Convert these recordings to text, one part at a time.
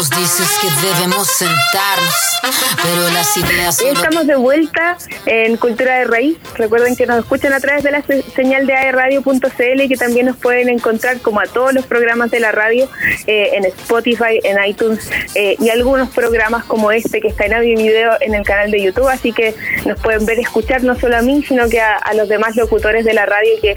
nos dices que debemos sentarnos, pero las ideas... Estamos de vuelta en Cultura de Raíz. Recuerden que nos escuchan a través de la señal de aerradio.cl y que también nos pueden encontrar como a todos los programas de la radio eh, en Spotify, en iTunes eh, y algunos programas como este que está en audio y video en el canal de YouTube. Así que nos pueden ver escuchar no solo a mí, sino que a, a los demás locutores de la radio que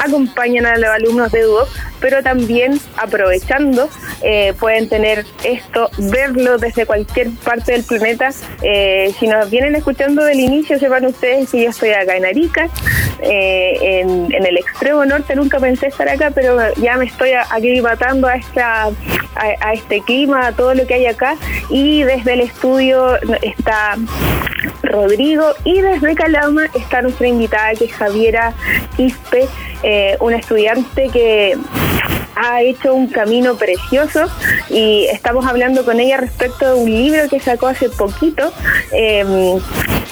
acompañan a los alumnos de Duo, pero también aprovechando eh, pueden tener esto, verlo desde cualquier parte del planeta. Eh, si nos vienen escuchando del inicio, sepan ustedes que yo estoy acá en Arica, eh, en, el extremo norte, nunca pensé estar acá, pero ya me estoy aquí matando a, esta, a, este clima, a todo lo que hay acá, y desde el estudio está Rodrigo y desde Calama está nuestra invitada que es Javiera Quispe, eh, una estudiante que ha hecho un camino precioso y estamos hablando con ella respecto de un libro que sacó hace poquito em,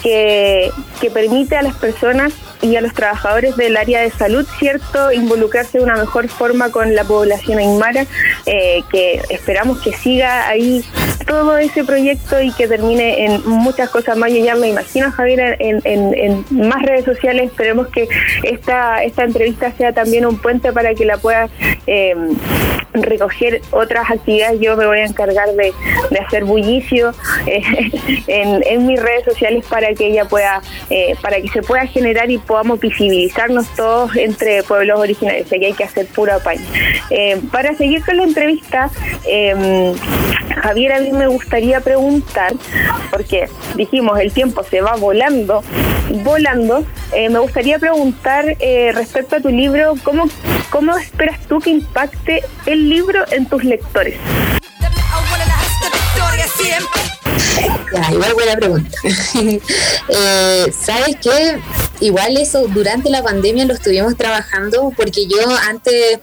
que, que permite a las personas y a los trabajadores del área de salud, ¿cierto?, involucrarse de una mejor forma con la población aymara, eh, que esperamos que siga ahí todo ese proyecto y que termine en muchas cosas más. Yo ya me imagino, Javier, en, más redes sociales. Esperemos que esta, esta entrevista sea también un puente para que la pueda eh, recoger otras actividades. Yo me voy a encargar de, hacer bullicio eh, en, en, mis redes sociales para que ella pueda, para que se pueda generar y podamos visibilizarnos todos entre pueblos originarios. Aquí hay que hacer pura paña. para seguir con la entrevista, Javier, a mí me gustaría preguntar, porque dijimos el tiempo se va volando, volando, eh, me gustaría preguntar eh, respecto a tu libro, ¿cómo, ¿cómo esperas tú que impacte el libro en tus lectores? igual buena pregunta. Eh, ¿Sabes qué? Igual eso durante la pandemia lo estuvimos trabajando porque yo antes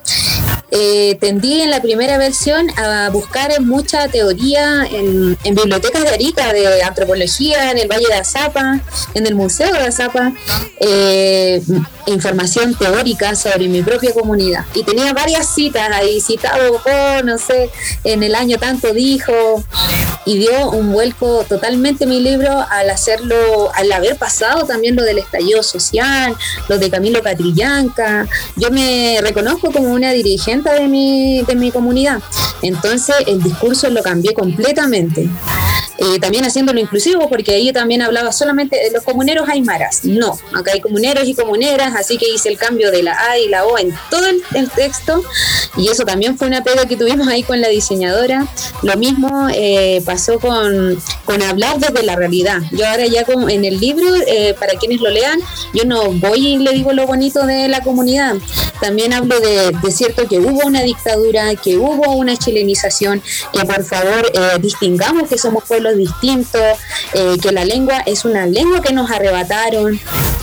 eh, tendí en la primera versión a buscar mucha teoría en, bibliotecas de Arica, de antropología, en el Valle de Azapa, en el Museo de Azapa, eh, información teórica sobre mi propia comunidad. Y tenía varias citas ahí, citado por, no sé, en el año tanto dijo, y dio un vuelco totalmente mi libro al hacerlo, al haber pasado también lo del estallido social, lo de Camilo Catrillanca. Yo me reconozco como una dirigente de mi, de mi comunidad. Entonces el discurso lo cambié completamente. Eh, también haciéndolo inclusivo, porque ahí también hablaba solamente de los comuneros aymaras. No, acá hay comuneros y comuneras, así que hice el cambio de la A y la O en todo el, texto, y eso también fue una pega que tuvimos ahí con la diseñadora. Lo mismo eh, con, con, hablar desde la realidad. Yo ahora ya como en el libro, eh, para quienes lo lean, yo no voy y le digo lo bonito de la comunidad. También hablo de, de cierto que hubo una dictadura, que hubo una chilenización, que por favor distingamos que somos pueblos distintos, eh, que la lengua es una lengua que nos arrebataron.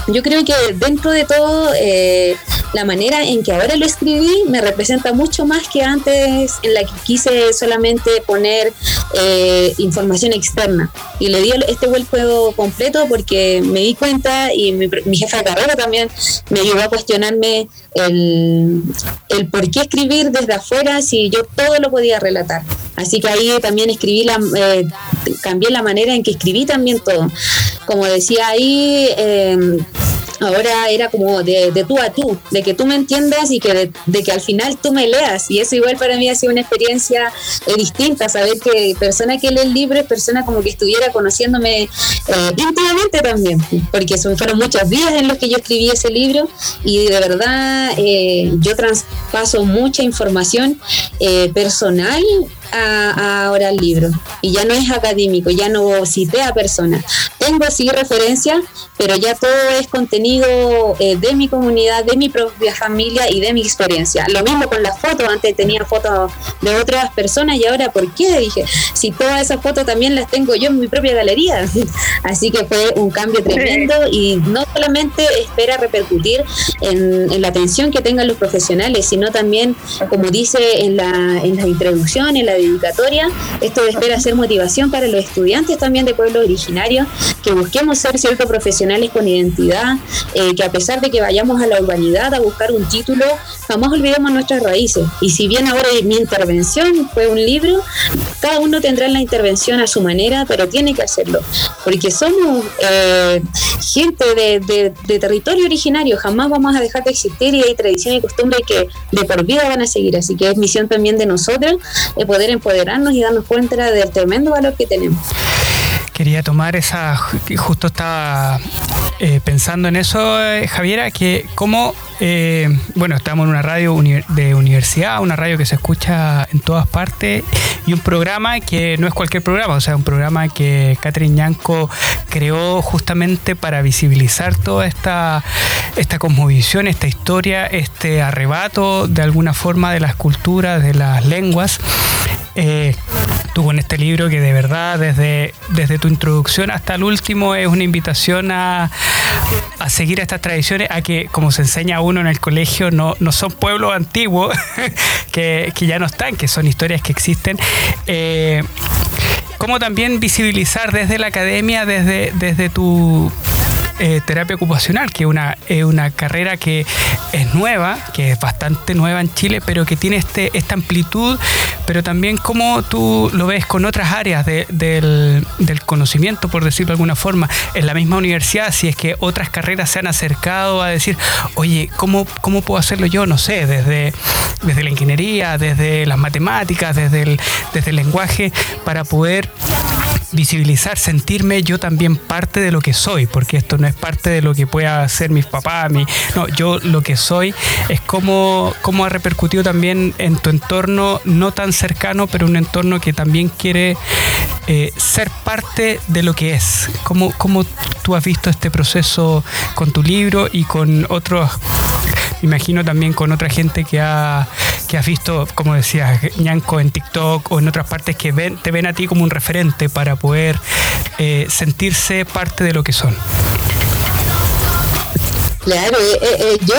Yo creo que dentro de todo, eh, la manera en que ahora lo escribí me representa mucho más que antes en la que quise solamente poner eh, información externa. Y le di este vuelco completo porque me di cuenta y mi, mi jefa de carrera también me ayudó a cuestionarme el, el por qué escribir desde afuera si yo todo lo podía relatar. Así que ahí también escribí la, eh, cambié la manera en que escribí también todo. Como decía ahí, eh, ahora era como de, de, tú a tú, de que tú me entiendas y que de, que al final tú me leas. Y eso igual para mí ha sido una experiencia eh, distinta, saber que persona que lee el libro es persona como que estuviera conociéndome eh, íntimamente también, porque son, fueron muchos días en los que yo escribí ese libro y de verdad eh, yo traspaso mucha información personal a, ahora el libro y ya no es académico, ya no cité a personas. Tengo sí referencias, pero ya todo es contenido eh, de mi comunidad, de mi propia familia y de mi experiencia. Lo mismo con las fotos, antes tenía fotos de otras personas y ahora, ¿por qué? Dije, si todas esas fotos también las tengo yo en mi propia galería. Así que fue un cambio tremendo y no solamente espera repercutir en, la atención que tengan los profesionales, sino también, como dice en la, en la introducción, en la dedicatoria, esto espera ser motivación para los estudiantes también de pueblos originarios, que busquemos ser ciertos profesionales con identidad, eh, que a pesar de que vayamos a la urbanidad a buscar un título, jamás olvidemos nuestras raíces. Y si bien ahora mi intervención fue un libro, cada uno tendrá la intervención a su manera, pero tiene que hacerlo, porque somos eh, gente de, territorio originario, jamás vamos a dejar de existir y hay tradiciones y costumbres que de por vida van a seguir, así que es misión también de nosotros eh, poder empoderarnos y darnos cuenta del tremendo valor que tenemos quería tomar esa, justo estaba eh, pensando en eso, eh, Javiera, que como, eh, bueno, estamos en una radio de universidad, una radio que se escucha en todas partes y un programa que no es cualquier programa, o sea, un programa que Catherine Yanco creó justamente para visibilizar toda esta, esta cosmovisión, esta historia, este arrebato de alguna forma de las culturas, de las lenguas. Eh, tú con este libro que de verdad desde, desde tu introducción hasta el último es una invitación a, a seguir estas tradiciones, a que como se enseña a uno en el colegio, no, no son pueblos antiguos que, ya no están, que son historias que existen. Eh, como también visibilizar desde la academia, desde, desde tu eh, terapia ocupacional, que es una, una carrera que es nueva, que es bastante nueva en Chile, pero que tiene este, esta amplitud, pero también como tú lo ves con otras áreas del, conocimiento, por decirlo de alguna forma, en la misma universidad, si es que otras carreras se han acercado a decir, oye, ¿cómo, cómo puedo hacerlo yo? No sé, desde, desde la ingeniería, desde las matemáticas, desde desde el lenguaje, para poder visibilizar, sentirme yo también parte de lo que soy, porque esto no es parte de lo que pueda hacer mis papás, mi, no, yo lo que soy es cómo, cómo ha repercutido también en tu entorno no tan cercano, pero un entorno que también quiere eh, ser parte de lo que es. ¿Cómo, ¿Cómo tú has visto este proceso con tu libro y con otros imagino también con otra gente que ha que has visto, como decías, ñanco en TikTok o en otras partes que ven, te ven a ti como un referente para poder eh, sentirse parte de lo que son. Claro, eh, eh, eh, yo,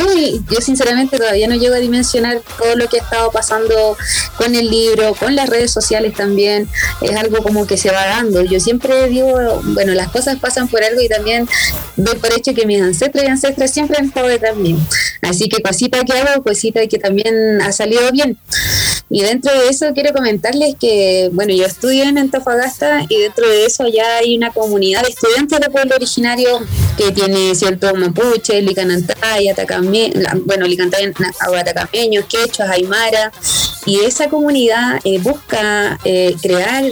yo sinceramente todavía no llego a dimensionar todo lo que ha estado pasando con el libro, con las redes sociales también. Es algo como que se va dando. Yo siempre digo, bueno, las cosas pasan por algo y también doy por hecho que mis ancestros y ancestras siempre han estado detrás mío. Así que cosita que hago, cosita que también ha salido bien. Y dentro de eso quiero comentarles que, bueno, yo estudio en Antofagasta y dentro de eso ya hay una comunidad de estudiantes de pueblo originario que tiene cierto mapuche, licanantay, atacame, bueno, licanantay, atacameños, quechos, aymara, y esa comunidad eh, busca eh, crear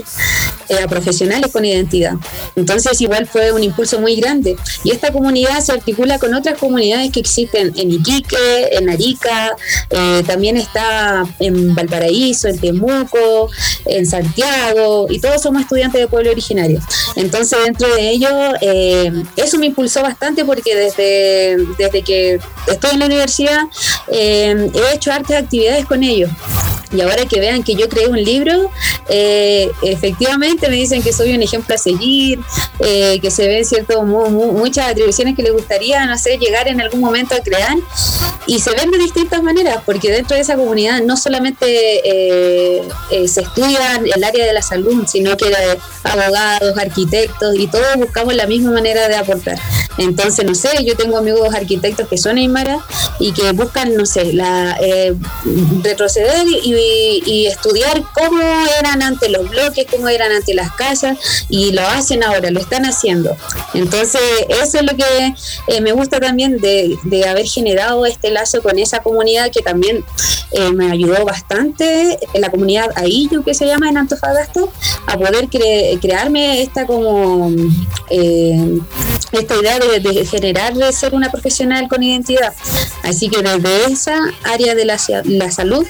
eh, a profesionales con identidad. Entonces igual fue un impulso muy grande. Y esta comunidad se articula con otras comunidades que existen en Iquique, en Arica, también está en Valparaíso, en Temuco, en Santiago, y todos somos estudiantes de pueblo originario. Entonces dentro de ello, eso me impulsó bastante porque desde, desde que estoy en la universidad he hecho hartas actividades con ellos. Y ahora que vean que yo creé un libro, eh, efectivamente me dicen que soy un ejemplo a seguir, eh, que se ven cierto muchas atribuciones que les gustaría, no sé, llegar en algún momento a crear. Y se ven de distintas maneras, porque dentro de esa comunidad no solamente eh, se estudia el área de la salud, sino que abogados, arquitectos, y todos buscamos la misma manera de aportar. Entonces, no sé, yo tengo amigos arquitectos que son Aymara y que buscan, no sé, la, retroceder y y, estudiar cómo eran antes los bloques, cómo eran antes las casas, y lo hacen ahora, lo están haciendo. Entonces, eso es lo que eh, me gusta también de, haber generado este lazo con esa comunidad que también eh, me ayudó bastante, la comunidad Aillu que se llama en Antofagasta, a poder crearme esta como eh, esta idea de, generar de ser una profesional con identidad. Así que desde esa área de la, la salud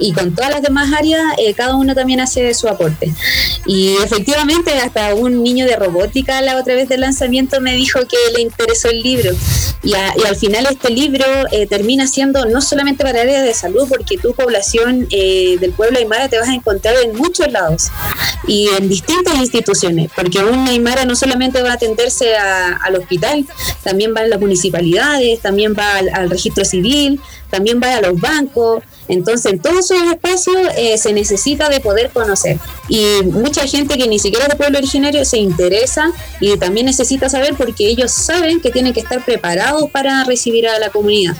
y con todas las demás áreas, eh, cada uno también hace su aporte. Y efectivamente, hasta un niño de robótica la otra vez del lanzamiento me dijo que le interesó el libro. Y, al final este libro eh, termina siendo no solamente para áreas de salud, porque tu población eh, del pueblo aymara te vas a encontrar en muchos lados y en distintas instituciones, porque un aymara no solamente va a atenderse al hospital, también va a las municipalidades, también va al registro civil, también va a los bancos, entonces, en todos esos espacios eh, se necesita de poder conocer. Y mucha gente que ni siquiera es de pueblo originario se interesa y también necesita saber porque ellos saben que tienen que estar preparados para recibir a la comunidad.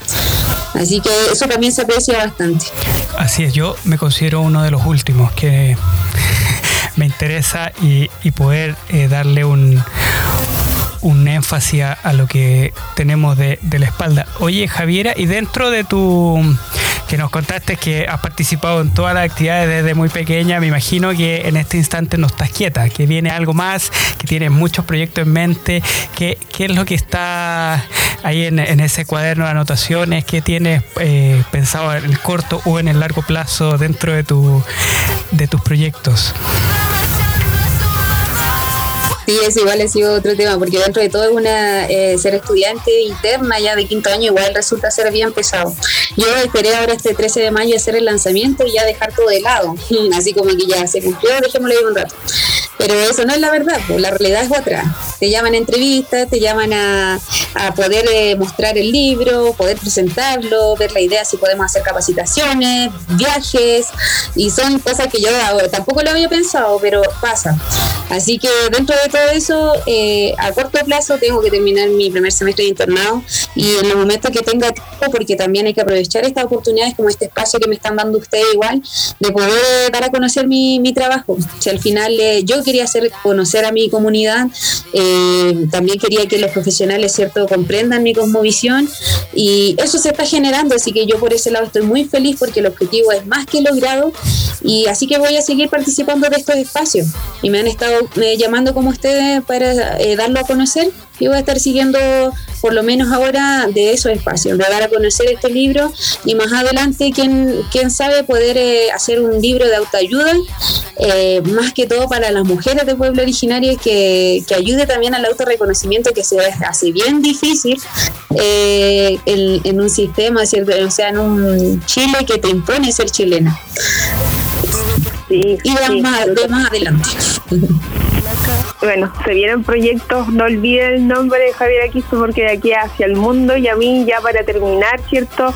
Así que eso también se aprecia bastante. Así es, yo me considero uno de los últimos que me interesa y, poder eh, darle un, un énfasis a, lo que tenemos de, de, la espalda. Oye, Javiera, y dentro de tu que nos contaste que has participado en todas las actividades desde muy pequeña, me imagino que en este instante no estás quieta, que viene algo más, que tienes muchos proyectos en mente. ¿Qué, qué es lo que está ahí en, ese cuaderno de anotaciones? ¿Qué tienes eh, pensado en el corto o en el largo plazo dentro de, tu, de tus proyectos? Sí, eso igual ha sido otro tema, porque dentro de todo es una eh, ser estudiante interna ya de quinto año igual resulta ser bien pesado. Yo esperé ahora este 13 de mayo hacer el lanzamiento y ya dejar todo de lado, así como que ya se cumplió, dejémoslo ahí un rato. Pero eso no es la verdad, pues la realidad es otra. Te llaman a entrevistas, te llaman a, poder eh, mostrar el libro, poder presentarlo, ver la idea si podemos hacer capacitaciones, viajes, y son cosas que yo tampoco lo había pensado, pero pasa. Así que dentro de todo eso, eh, a corto plazo tengo que terminar mi primer semestre de internado y en el momento que tenga tiempo, porque también hay que aprovechar estas oportunidades como este espacio que me están dando ustedes igual, de poder dar a conocer mi, mi trabajo. Si al final eh, yo quería hacer conocer a mi comunidad, eh, también quería que los profesionales, ¿cierto?, comprendan mi cosmovisión y eso se está generando, así que yo por ese lado estoy muy feliz porque el objetivo es más que logrado y así que voy a seguir participando de estos espacios y me han estado eh, llamando como ustedes para eh, darlo a conocer voy a estar siguiendo por lo menos ahora de esos espacios, de dar a conocer este libro y más adelante, quién, quién sabe, poder eh, hacer un libro de autoayuda, eh, más que todo para las mujeres del pueblo originario, que, que ayude también al autorreconocimiento que se hace bien difícil eh, en, un sistema, ¿cierto? o sea, en un Chile que te impone ser chilena. Sí, y más, más adelante. Bueno, se vienen proyectos, no olviden el nombre de Javier Aquisto porque de aquí hacia el mundo y a mí ya para terminar, ¿cierto?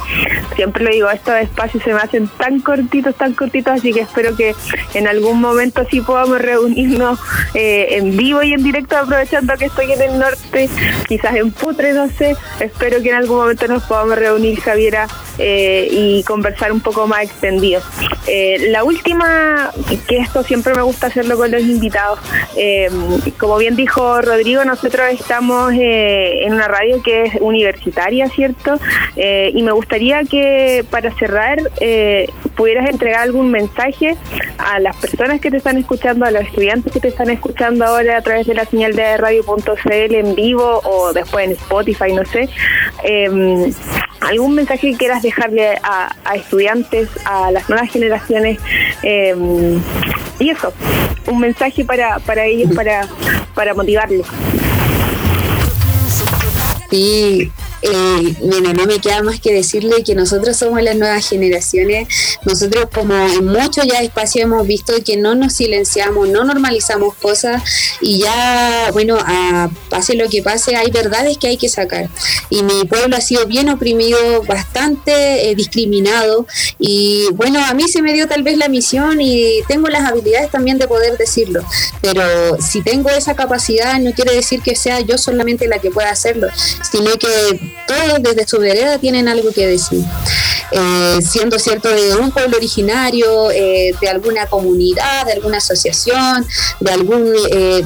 Siempre lo digo, estos espacios se me hacen tan cortitos, tan cortitos, así que espero que en algún momento sí podamos reunirnos eh, en vivo y en directo, aprovechando que estoy en el norte, quizás en Putre, no sé, espero que en algún momento nos podamos reunir, Javiera, eh, y conversar un poco más extendido. Eh, la última, que esto siempre me gusta hacerlo con los invitados, eh, como bien dijo Rodrigo, nosotros estamos eh, en una radio que es universitaria, ¿cierto? Eh, y me gustaría que para cerrar pudieras entregar algún mensaje a las personas que te están escuchando, a los estudiantes que te están escuchando ahora a través de la señal de radio.cl en vivo o después en Spotify, no sé. ¿Algún mensaje que quieras dejarle a, a estudiantes, a las nuevas generaciones? y eso, un mensaje para, para ellos, para, para motivarlos. Sí, eh, no me queda más que decirle que nosotros somos las nuevas generaciones. Nosotros como en muchos ya espacios hemos visto que no nos silenciamos, no normalizamos cosas y ya, bueno, a, pase lo que pase, hay verdades que hay que sacar. Y mi pueblo ha sido bien oprimido, bastante eh, discriminado y bueno, a mí se me dio tal vez la misión y tengo las habilidades también de poder decirlo. Pero si tengo esa capacidad no quiere decir que sea yo solamente la que pueda hacerlo, sino que todos desde su vereda tienen algo que decir. Eh, siendo cierto de un pueblo originario, eh, de alguna comunidad, de alguna asociación, de algún eh,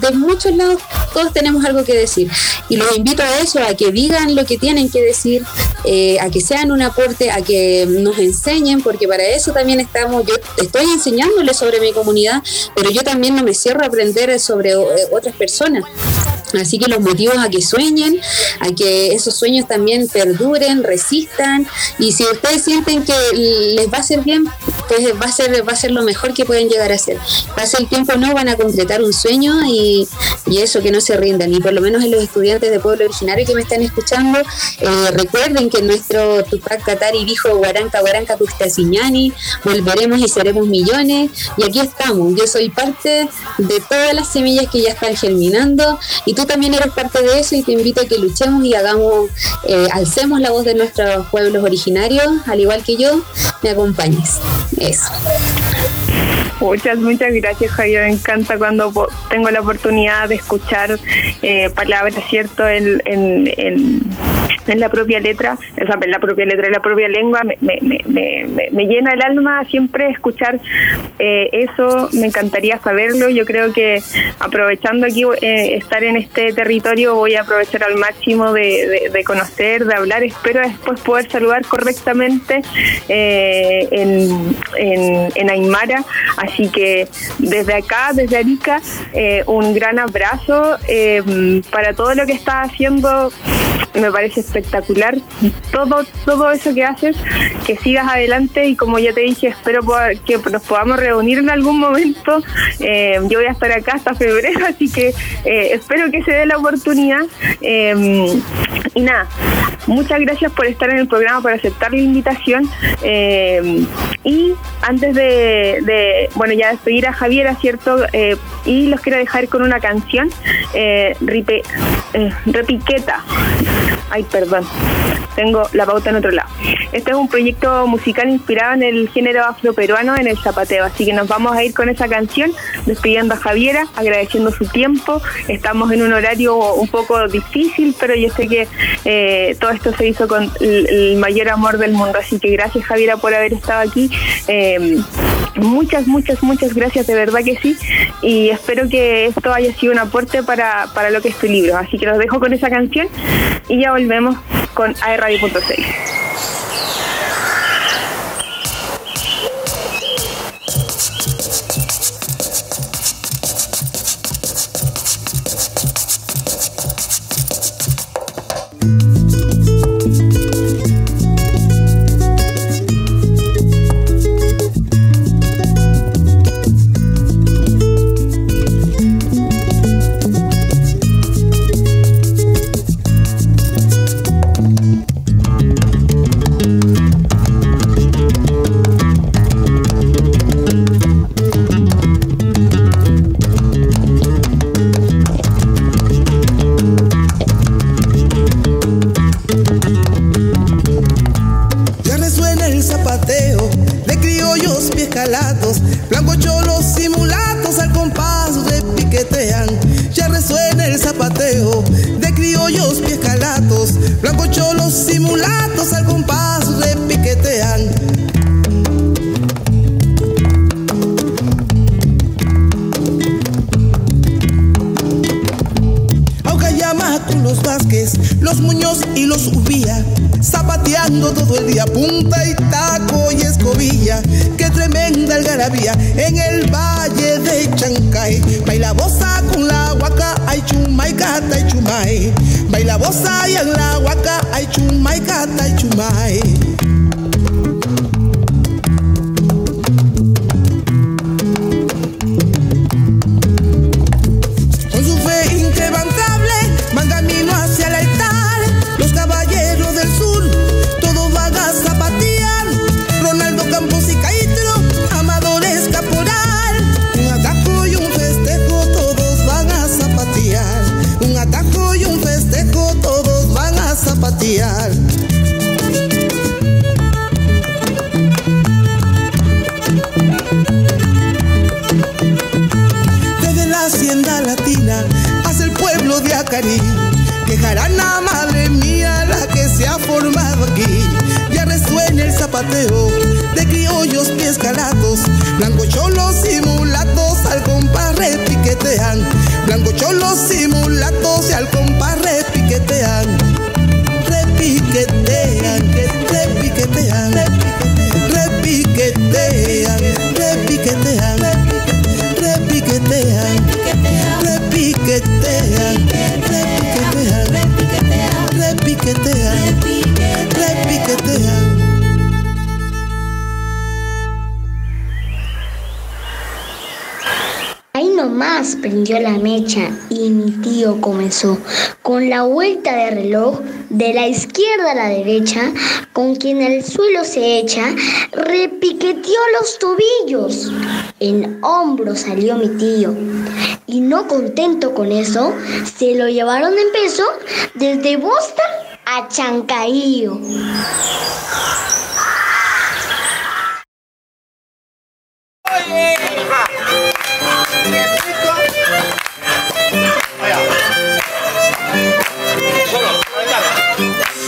de, muchos lados todos tenemos algo que decir. Y los invito a eso, a que digan lo que tienen que decir, a que sean un aporte, a que nos enseñen, porque para eso también estamos, yo estoy enseñándoles sobre mi comunidad, pero yo también no me cierro a aprender sobre otras personas. Así que los motivos a que sueñen, a que esos sueños también perduren, resistan y si ustedes sienten que les va a ser bien, pues va a ser va a ser lo mejor que pueden llegar a hacer. Pasa el tiempo no van a concretar un sueño y, eso que no se rindan y por lo menos en los estudiantes de pueblo originario que me están escuchando eh, recuerden que nuestro Tupac Katari dijo Guaranca Guaranca Siñani, volveremos y seremos millones y aquí estamos. Yo soy parte de todas las semillas que ya están germinando y tú también eres parte de eso y te invito a que luchemos y hagamos, eh, alcemos la voz de nuestros pueblos originarios, al igual que yo, me acompañes. Eso. Muchas, muchas gracias, Javier. Me encanta cuando tengo la oportunidad de escuchar eh, palabras, ¿cierto?, en, en, en, la propia letra, o sea, en la propia letra, en la propia lengua. Me, me, me, me llena el alma siempre escuchar eh, eso. Me encantaría saberlo. Yo creo que aprovechando aquí eh, estar en este territorio, voy a aprovechar al máximo de, de, conocer, de hablar. Espero después poder saludar correctamente en, en, en Aymara. Así que desde acá, desde Arica, eh, un gran abrazo eh, para todo lo que estás haciendo. Me parece espectacular todo todo eso que haces, que sigas adelante y como ya te dije, espero que nos podamos reunir en algún momento. Eh, yo voy a estar acá hasta febrero, así que espero que se dé la oportunidad. y nada, muchas gracias por estar en el programa, por aceptar la invitación. y antes de bueno, ya despedir a Javiera, ¿cierto? Eh, y los quiero dejar con una canción, eh, eh, Repiqueta. Ay, perdón, tengo la pauta en otro lado. Este es un proyecto musical inspirado en el género afroperuano, en el zapateo, así que nos vamos a ir con esa canción, despidiendo a Javiera, agradeciendo su tiempo. Estamos en un horario un poco difícil, pero yo sé que eh, todo esto se hizo con el, mayor amor del mundo, así que gracias Javiera por haber estado aquí. muchas, muchas, muchas gracias, de verdad que sí. Y espero que esto haya sido un aporte para, para lo que es tu libro. Así que los dejo con esa canción y ya volvemos con aerradio.6. la vuelta de reloj de la izquierda a la derecha, con quien el suelo se echa, repiqueteó los tobillos. En hombro salió mi tío. Y no contento con eso, se lo llevaron en peso desde Boston a Chancaío.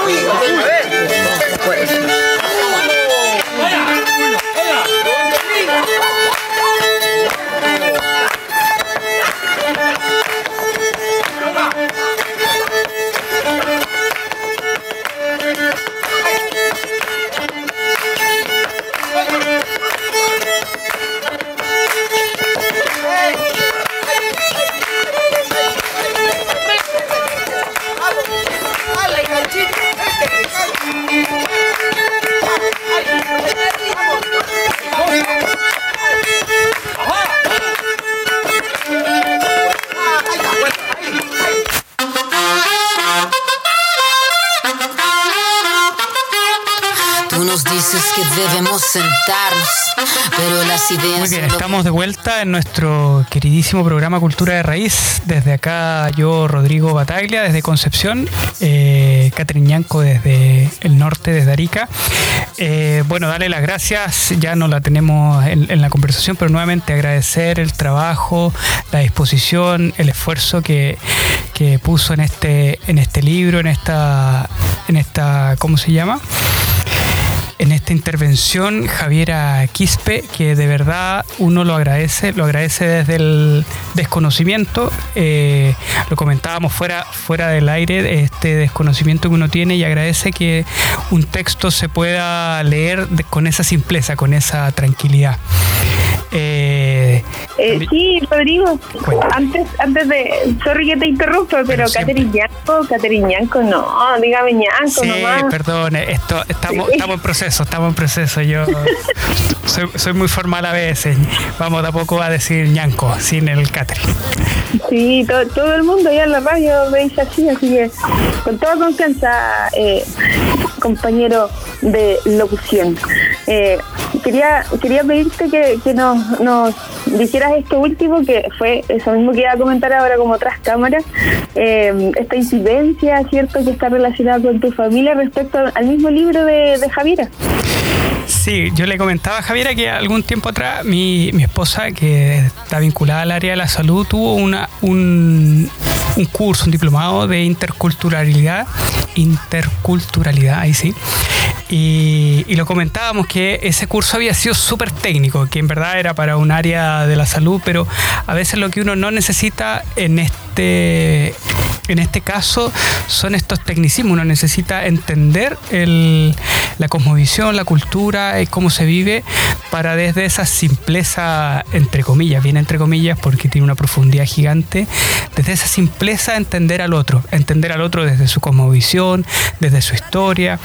Muy vuelta en nuestro queridísimo programa Cultura de Raíz. Desde acá yo, Rodrigo Bataglia, desde Concepción, eh, Catherine Ñanco desde el norte, desde Arica. Eh, bueno, darle las gracias, ya no la tenemos en, la conversación, pero nuevamente agradecer el trabajo, la disposición, el esfuerzo que, que puso en este, en este libro, en esta, en esta, ¿cómo se llama? En esta intervención Javiera Quispe, que de verdad uno lo agradece, lo agradece desde el desconocimiento, eh, lo comentábamos fuera, fuera del aire, este desconocimiento que uno tiene y agradece que un texto se pueda leer con esa simpleza, con esa tranquilidad. Eh, eh, sí, Rodrigo, antes, antes de, sorry que te interrumpo, pero Catherine Ñanco, no, dígame Ñanco sí, perdón, esto, estamos, estamos en proceso, estamos en proceso, yo soy, muy formal a veces, vamos de a decir Ñanco, sin el Catherine. Sí, todo el mundo ya en la radio me dice así, así que con toda confianza, eh, compañero de locución. Eh, quería quería pedirte que, que nos, nos, dijeras esto último, que fue eso mismo que iba a comentar ahora como otras cámaras, eh, esta incidencia, ¿cierto?, que está relacionada con tu familia respecto al mismo libro de, de Javiera. Sí, yo le comentaba a Javiera que algún tiempo atrás mi, mi esposa, que está vinculada al área de la salud, tuvo una, un, un curso, un diplomado de interculturalidad, interculturalidad, ahí sí. Y, lo comentábamos que ese curso había sido súper técnico, que en verdad era para un área de la salud, pero a veces lo que uno no necesita en este en este caso son estos tecnicismos. Uno necesita entender el, la cosmovisión, la cultura y cómo se vive para desde esa simpleza, entre comillas, bien entre comillas, porque tiene una profundidad gigante, desde esa simpleza entender al otro, entender al otro desde su cosmovisión, desde su historia.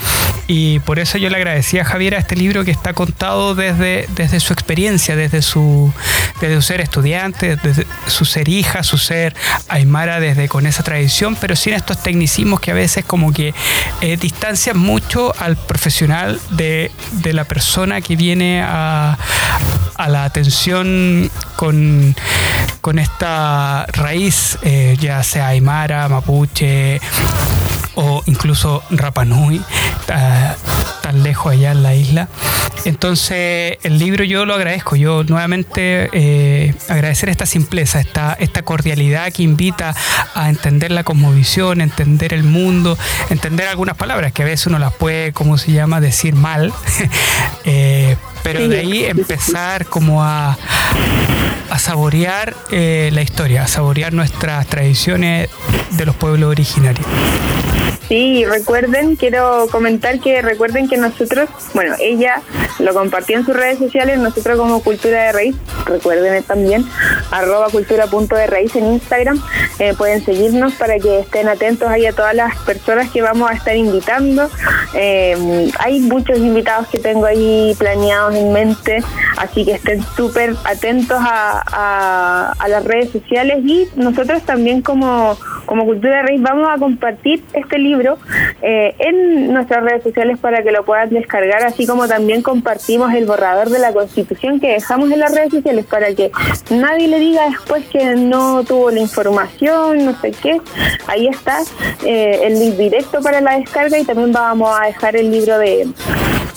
Y por eso yo le agradecía a Javier a este libro que está contado desde, desde su experiencia, desde su, desde su ser estudiante, desde su ser hija, su ser aymara, desde con esa tradición pero sin estos tecnicismos que a veces como que eh, distancian mucho al profesional de, la persona que viene a, la atención con, con esta raíz, eh, ya sea aymara, mapuche o incluso Rapanui tan lejos allá en la isla. Entonces, el libro yo lo agradezco. Yo nuevamente eh, agradecer esta simpleza, esta, esta cordialidad que invita a entender la cosmovisión, entender el mundo, entender algunas palabras que a veces uno las puede, ¿cómo se llama?, decir mal. Eh, pero de ahí empezar como a a saborear eh, la historia, a saborear nuestras tradiciones de los pueblos originarios. Sí, recuerden, quiero comentar que recuerden que nosotros, bueno, ella lo compartió en sus redes sociales, nosotros como Cultura de Raíz, recuerden también, arroba cultura punto de raíz en Instagram, eh, pueden seguirnos para que estén atentos ahí a todas las personas que vamos a estar invitando. Eh, hay muchos invitados que tengo ahí planeados en mente, así que estén súper atentos a, las redes sociales y nosotros también como, como Cultura Raíz vamos a compartir este libro eh, en nuestras redes sociales para que lo puedan descargar, así como también compartimos el borrador de la Constitución que dejamos en las redes sociales para que nadie le diga después que no tuvo la información, no sé qué. Ahí está eh, el link directo para la descarga y también vamos a dejar el libro de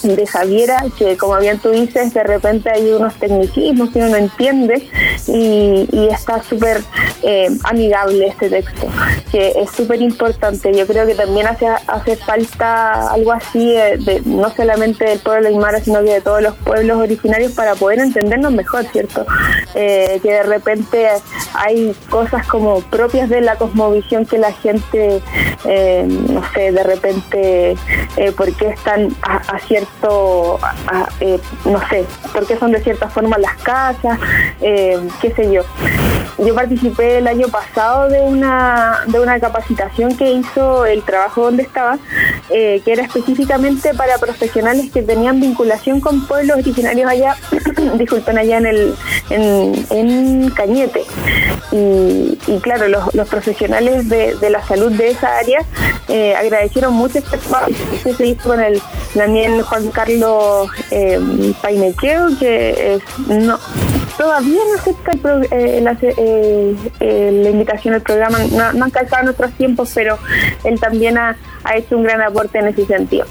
de Javiera, que como bien tú dices, de repente hay unos tecnicismos que uno no entiende y, está súper eh, amigable este texto, que es súper importante. Yo creo que también hace, hace falta algo así, de, no solamente del pueblo Aymara, sino que de todos los pueblos originarios para poder entendernos mejor, ¿cierto? Eh, que de repente hay cosas como propias de la cosmovisión que la gente, eh, no sé, de repente, ¿por qué están a, a eh, no sé, porque son de cierta forma las casas, eh, qué sé yo. Yo participé el año pasado de una, de una capacitación que hizo el trabajo donde estaba, eh, que era específicamente para profesionales que tenían vinculación con pueblos originarios allá, disculpen, allá en, el, en, Cañete. Y, claro, los, profesionales de, la salud de esa área agradecieron mucho este trabajo que se hizo con el también Juan Carlos eh, Painequeo, que es, no todavía no acepta eh, eh, eh, la, invitación al programa, no, no han calzado nuestros tiempos, pero él también ha, ha hecho un gran aporte en ese sentido.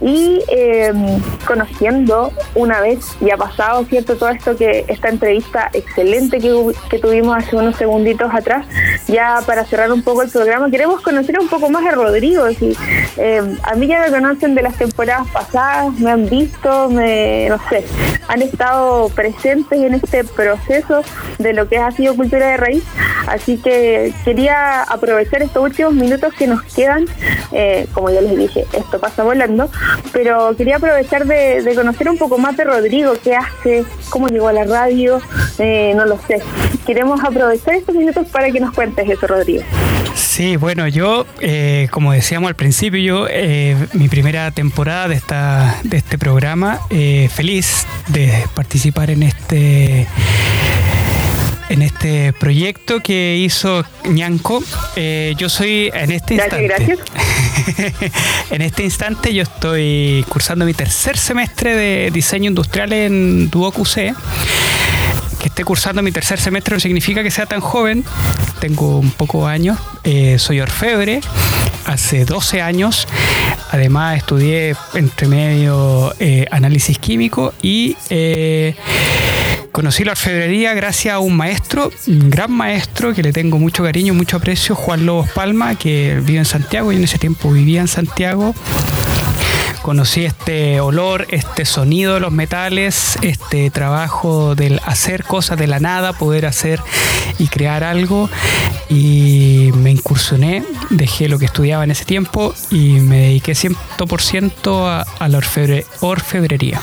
Y em, conociendo una vez, y ha pasado, ¿cierto? Todo esto que esta entrevista excelente que, que tuvimos hace unos segunditos atrás, ya para cerrar un poco el programa, queremos conocer un poco más a Rodrigo. Si, em, a mí ya me conocen de las temporadas pasadas, me han visto, me, no sé, han estado presentes en este proceso de lo que ha sido cultura de raíz. Así que quería aprovechar estos últimos minutos que nos quedan eh, como ya les dije, esto pasa volando, pero quería aprovechar de, conocer un poco más de Rodrigo, qué hace, cómo llegó a la radio, eh, no lo sé. Queremos aprovechar estos minutos para que nos cuentes eso, Rodrigo. Sí, bueno, yo, eh, como decíamos al principio, yo, mi primera temporada de, esta, de este programa, feliz de participar en este en este proyecto que hizo Ñanco. Eh, yo soy en este instante. Gracias. en este instante yo estoy cursando mi tercer semestre de diseño industrial en Duoc que esté cursando mi tercer semestre no significa que sea tan joven. Tengo un poco años. Eh, soy orfebre. Hace 12 años. Además estudié entre medio eh, análisis químico y Conocí la orfebrería gracias a un maestro, un gran maestro que le tengo mucho cariño, mucho aprecio, Juan Lobos Palma, que vive en Santiago y en ese tiempo vivía en Santiago conocí este olor, este sonido de los metales, este trabajo del hacer cosas de la nada, poder hacer y crear algo. Y me incursioné, dejé lo que estudiaba en ese tiempo y me dediqué 100% a, a la orfebrería.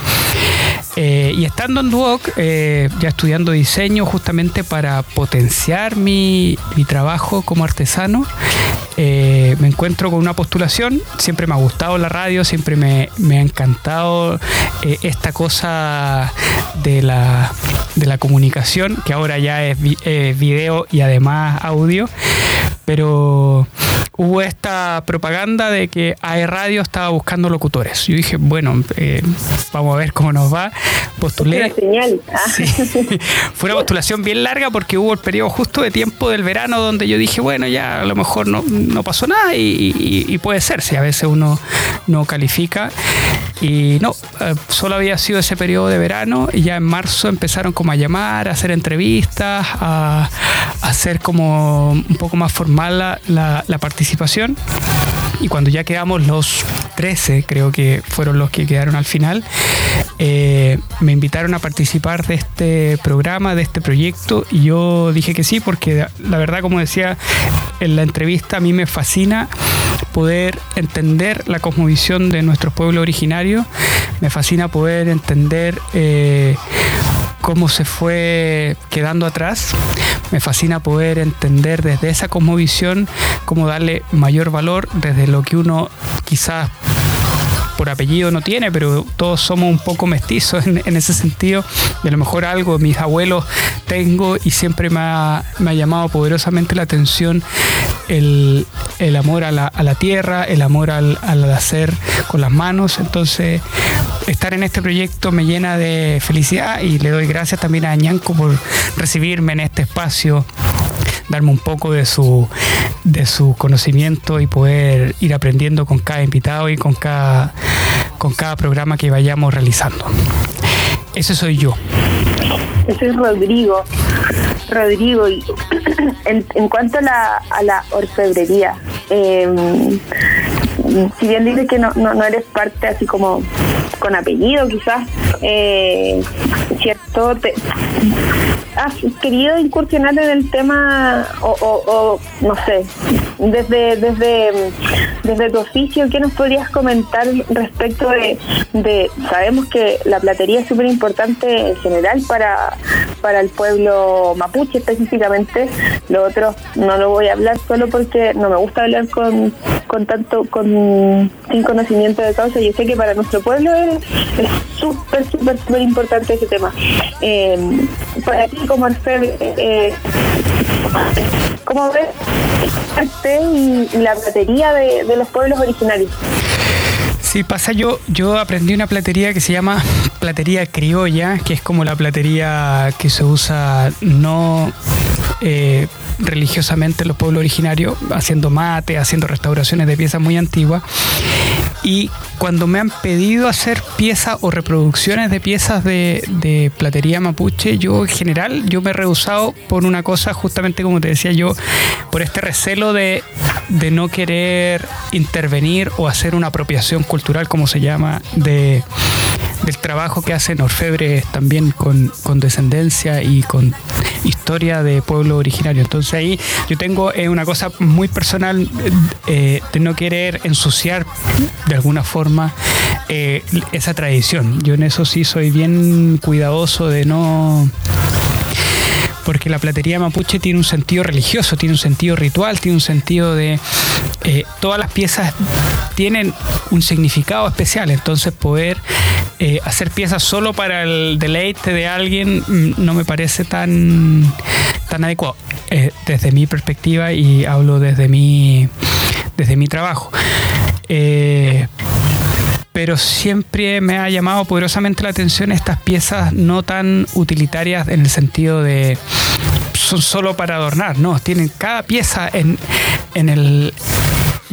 Eh, y estando en Duoc, eh, ya estudiando diseño justamente para potenciar mi, trabajo como artesano, eh, me encuentro con una postulación. Siempre me ha gustado la radio, siempre me, ha encantado esta cosa de la, de la, comunicación, que ahora ya es video y además audio. Pero hubo esta propaganda de que AE Radio estaba buscando locutores. Yo dije, bueno, vamos a ver cómo nos va postulé. Ah. Fue una postulación bien larga porque hubo el periodo justo de tiempo del verano donde yo dije, bueno, ya a lo mejor no, pasó nada y, puede ser, si a veces uno no califica. Y no, eh, solo había sido ese periodo de verano y ya en marzo empezaron como a llamar, a hacer entrevistas, a, hacer como un poco más formal la, la participación y cuando ya quedamos los 13, creo que fueron los que quedaron al final, eh, me invitaron a participar de este programa, de este proyecto, y yo dije que sí, porque la verdad, como decía en la entrevista, a mí me fascina poder entender la cosmovisión de nuestros pueblos originarios, me fascina poder entender eh, cómo se fue quedando atrás. Me fascina poder entender desde esa cosmovisión cómo darle mayor valor desde lo que uno quizás por apellido no tiene, pero todos somos un poco mestizos en, ese sentido. Y a lo mejor algo mis abuelos tengo y siempre me ha, llamado poderosamente la atención el, amor a la, tierra, el amor al, al hacer con las manos. Entonces, estar en este proyecto me llena de felicidad y le doy gracias también a Ñanco por recibirme en este espacio darme un poco de su, de su conocimiento y poder ir aprendiendo con cada invitado y con cada, con cada programa que vayamos realizando. Ese soy yo. Ese es Rodrigo. Rodrigo, y en, cuanto a la, orfebrería, em, si bien dices que no, no, no, eres parte así como con apellido quizás, eh, ¿cierto? Te, ¿Has querido incursionar en el tema o, no sé, desde, desde, desde tu oficio, qué nos podrías comentar respecto de, de sabemos que la platería es súper importante en general para, para el pueblo mapuche específicamente, lo otro no lo voy a hablar solo porque no me gusta hablar con, con tanto, con sin conocimiento de causa, yo sé que para nuestro pueblo es súper, súper, súper importante ese tema. Eh, para ti como orfebre, eh, ¿cómo ves arte y, la platería de, de los pueblos originarios? Sí, pasa yo, yo aprendí una platería que se llama platería criolla, que es como la platería que se usa no eh, religiosamente en los pueblos originarios, haciendo mate, haciendo restauraciones de piezas muy antiguas. Y cuando me han pedido hacer piezas o reproducciones de piezas de, platería mapuche, yo en general yo me he rehusado por una cosa, justamente como te decía yo, por este recelo de, de no querer intervenir o hacer una apropiación cultural, como se llama, de del trabajo que hacen orfebres también con, descendencia y con historia de pueblo originario. Entonces ahí yo tengo una cosa muy personal eh, de no querer ensuciar de alguna forma eh, esa tradición. Yo en eso sí soy bien cuidadoso de no porque la platería mapuche tiene un sentido religioso, tiene un sentido ritual, tiene un sentido de... Eh, todas las piezas tienen un significado especial, entonces poder eh, hacer piezas solo para el deleite de alguien mm, no me parece tan, tan adecuado eh, desde mi perspectiva y hablo desde mi, desde mi trabajo pero siempre me ha llamado poderosamente la atención estas piezas no tan utilitarias en el sentido de son solo para adornar, no, tienen cada pieza en, en el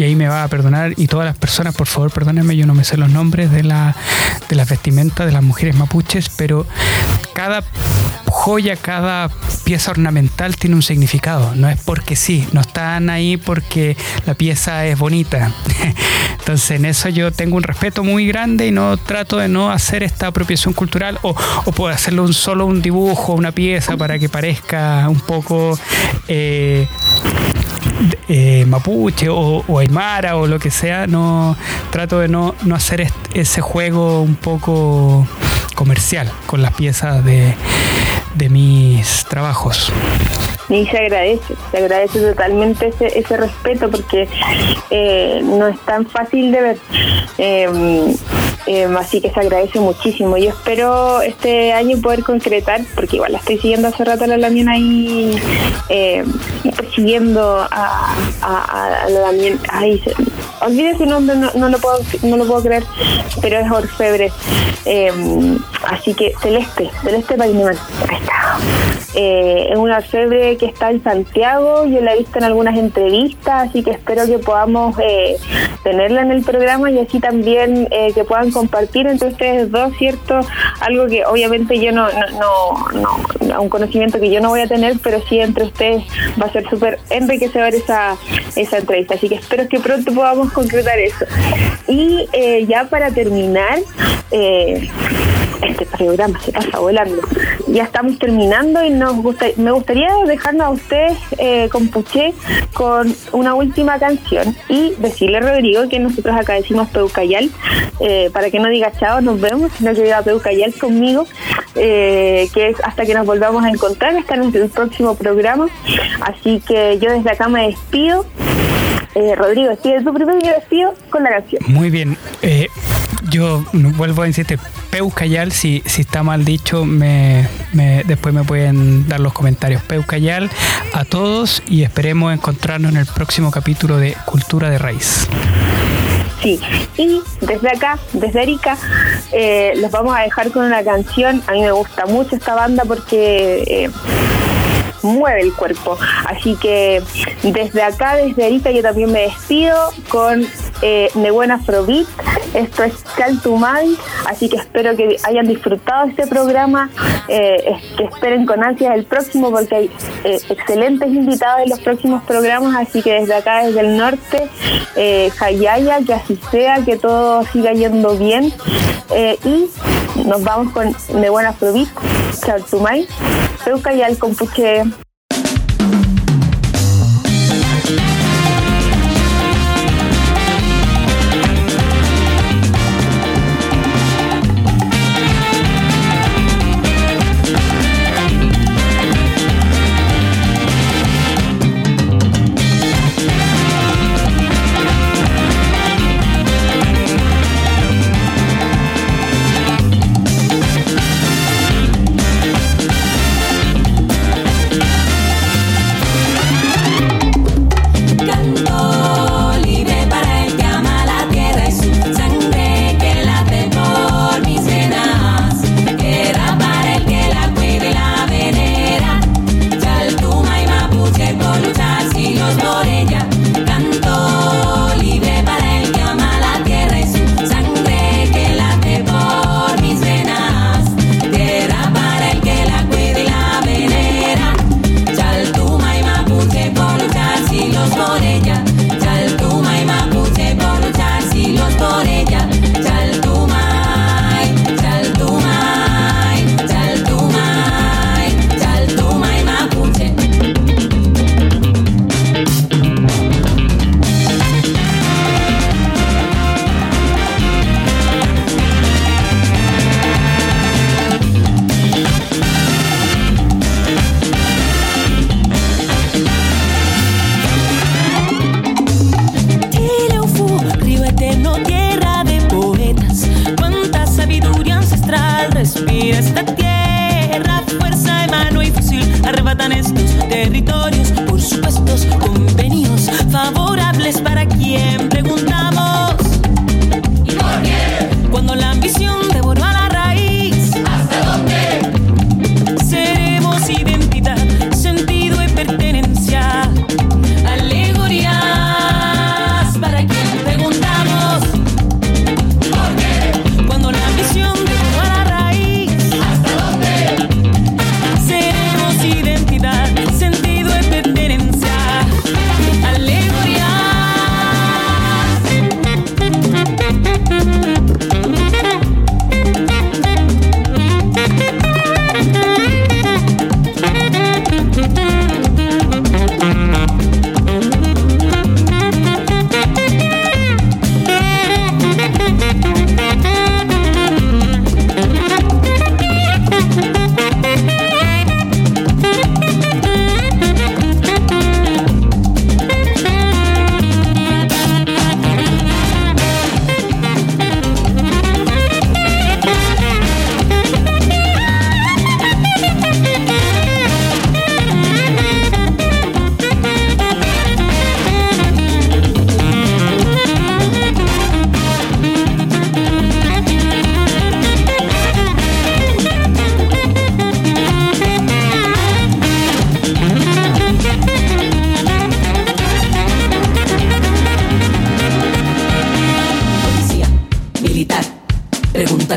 y ahí me va a perdonar y todas las personas, por favor, perdónenme, yo no me sé los nombres de, la, de las vestimentas de las mujeres mapuches, pero cada joya, cada pieza ornamental tiene un significado, no es porque sí, no están ahí porque la pieza es bonita. Entonces en eso yo tengo un respeto muy grande y no trato de no hacer esta apropiación cultural o, o puedo hacerlo un solo un dibujo, una pieza para que parezca un poco eh, eh, mapuche o, aymara o lo que sea, no trato de no, no hacer ese juego un poco comercial con las piezas de, de mis trabajos. Y se agradece, se agradece totalmente ese, ese respeto porque eh, no es tan fácil de ver. Em, em, así que se agradece muchísimo. Yo espero este año poder concretar, porque igual la estoy siguiendo hace rato la Lamien ahí, eh, persiguiendo a, a, la Lamien. Ay, olvide su nombre, no, no, lo puedo, no lo puedo creer, pero es orfebre. así que Celeste, Celeste Paineman, ahí está. Eh, es una orfebre que está en Santiago, yo la he visto en algunas entrevistas, así que espero que podamos eh, tenerla en el programa y así también eh, que puedan compartir entre ustedes dos, ¿cierto? Algo que obviamente yo no, no, no, un conocimiento que yo no voy a tener, pero sí entre ustedes va a ser súper enriquecedor esa, esa entrevista, así que espero que pronto podamos concretar eso. Y ya para terminar, este programa se pasa volando. Ya estamos terminando y nos gusta, me gustaría dejarnos a ustedes eh, con Puché con una última canción y decirle a Rodrigo que nosotros acá decimos Peucayal, eh, para que no diga chao, nos vemos, sino que diga Peucayal conmigo, eh, que es hasta que nos volvamos a encontrar, hasta el próximo programa. Así que yo desde acá me despido. Eh, Rodrigo, despide tu primero y yo despido con la canción. Muy bien. Eh, yo vuelvo a insistir, Peucayal, si, si está mal dicho, me, me- después me pueden dar los comentarios. Peucayal a todos y esperemos encontrarnos en el próximo capítulo de Cultura de Raíz. Sí, y desde acá, desde Erika, eh, los vamos a dejar con una canción. A mí me gusta mucho esta banda porque eh, mueve el cuerpo. Así que desde acá, desde Erika, yo también me despido con eh, Nebuena Afrobeat. Esto es Caltumay, así que espero que hayan disfrutado este programa, eh, que esperen con ansias el próximo porque hay eh, excelentes invitados en los próximos programas, así que desde acá, desde el norte, eh, Jayaya, que así sea, que todo siga yendo bien. Eh, y nos vamos con Nebuena Afrobeat, Caltumay, Peuca y al Compuche.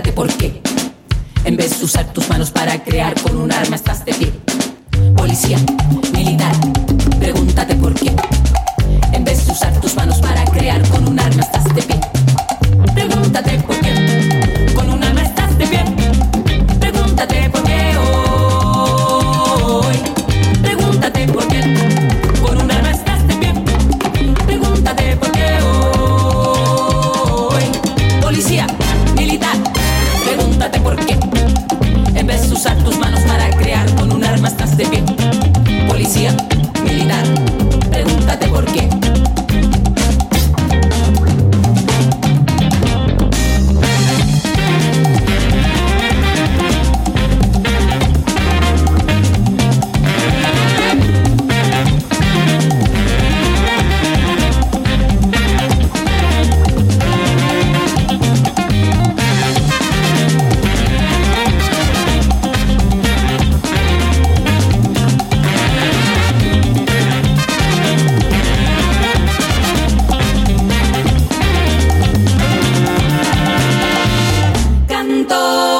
por qué. En vez de usar tus manos para crear con un arma, está canto.